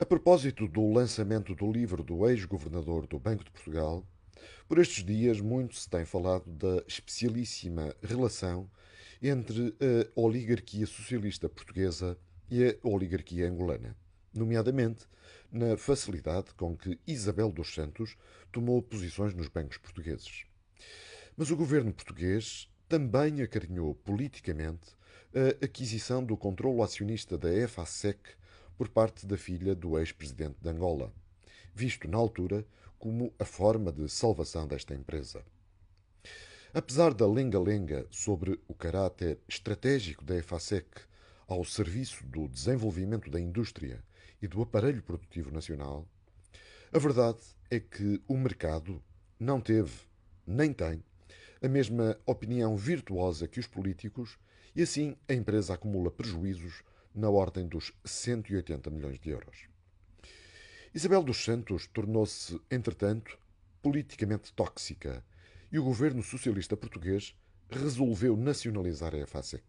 A propósito do lançamento do livro do ex-governador do Banco de Portugal, por estes dias muito se tem falado da especialíssima relação entre a oligarquia socialista portuguesa e a oligarquia angolana, nomeadamente na facilidade com que Isabel dos Santos tomou posições nos bancos portugueses. Mas o governo português também acarinhou politicamente a aquisição do controlo acionista da EFASEC por parte da filha do ex-presidente de Angola, visto na altura como a forma de salvação desta empresa. Apesar da lenga-lenga sobre o caráter estratégico da EFASEC ao serviço do desenvolvimento da indústria e do aparelho produtivo nacional, a verdade é que o mercado não teve, nem tem, a mesma opinião virtuosa que os políticos e assim a empresa acumula prejuízos na ordem dos 180 milhões de euros. Isabel dos Santos tornou-se, entretanto, politicamente tóxica e o governo socialista português resolveu nacionalizar a EFASEC.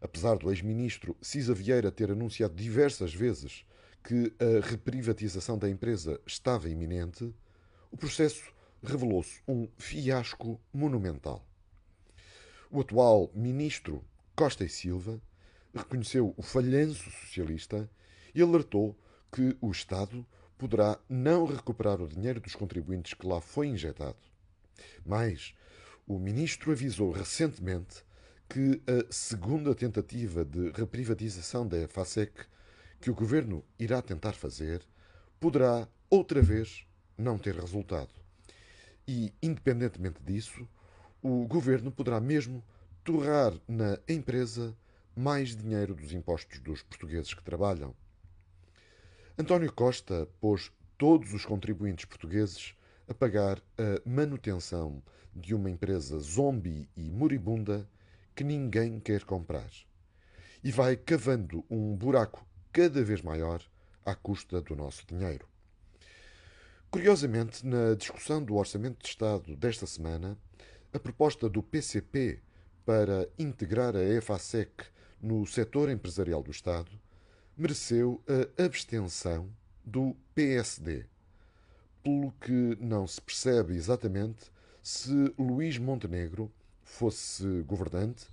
Apesar do ex-ministro Cisa Vieira ter anunciado diversas vezes que a reprivatização da empresa estava iminente, o processo revelou-se um fiasco monumental. O atual ministro Costa e Silva reconheceu o falhanço socialista e alertou que o Estado poderá não recuperar o dinheiro dos contribuintes que lá foi injetado. Mas o ministro avisou recentemente que a segunda tentativa de reprivatização da FASEC que o governo irá tentar fazer poderá outra vez não ter resultado. E, independentemente disso, o governo poderá mesmo torrar na empresa mais dinheiro dos impostos dos portugueses que trabalham. António Costa pôs todos os contribuintes portugueses a pagar a manutenção de uma empresa zombie e moribunda que ninguém quer comprar. E vai cavando um buraco cada vez maior à custa do nosso dinheiro. Curiosamente, na discussão do Orçamento de Estado desta semana, a proposta do PCP para integrar a EFASEC no setor empresarial do Estado mereceu a abstenção do PSD, pelo que não se percebe exatamente se Luís Montenegro fosse governante,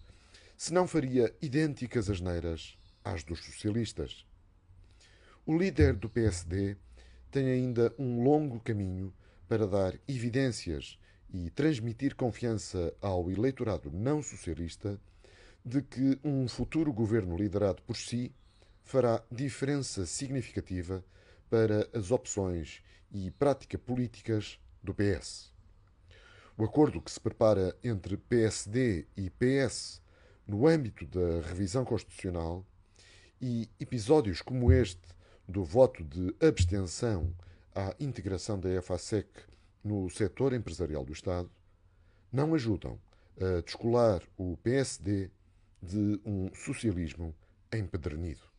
se não faria idênticas asneiras às dos socialistas. O líder do PSD tem ainda um longo caminho para dar evidências e transmitir confiança ao eleitorado não socialista de que um futuro governo liderado por si fará diferença significativa para as opções e prática políticas do PS. O acordo que se prepara entre PSD e PS no âmbito da revisão constitucional e episódios como este do voto de abstenção à integração da EFASEC no setor empresarial do Estado não ajudam a descolar o PSD de um socialismo empedernido.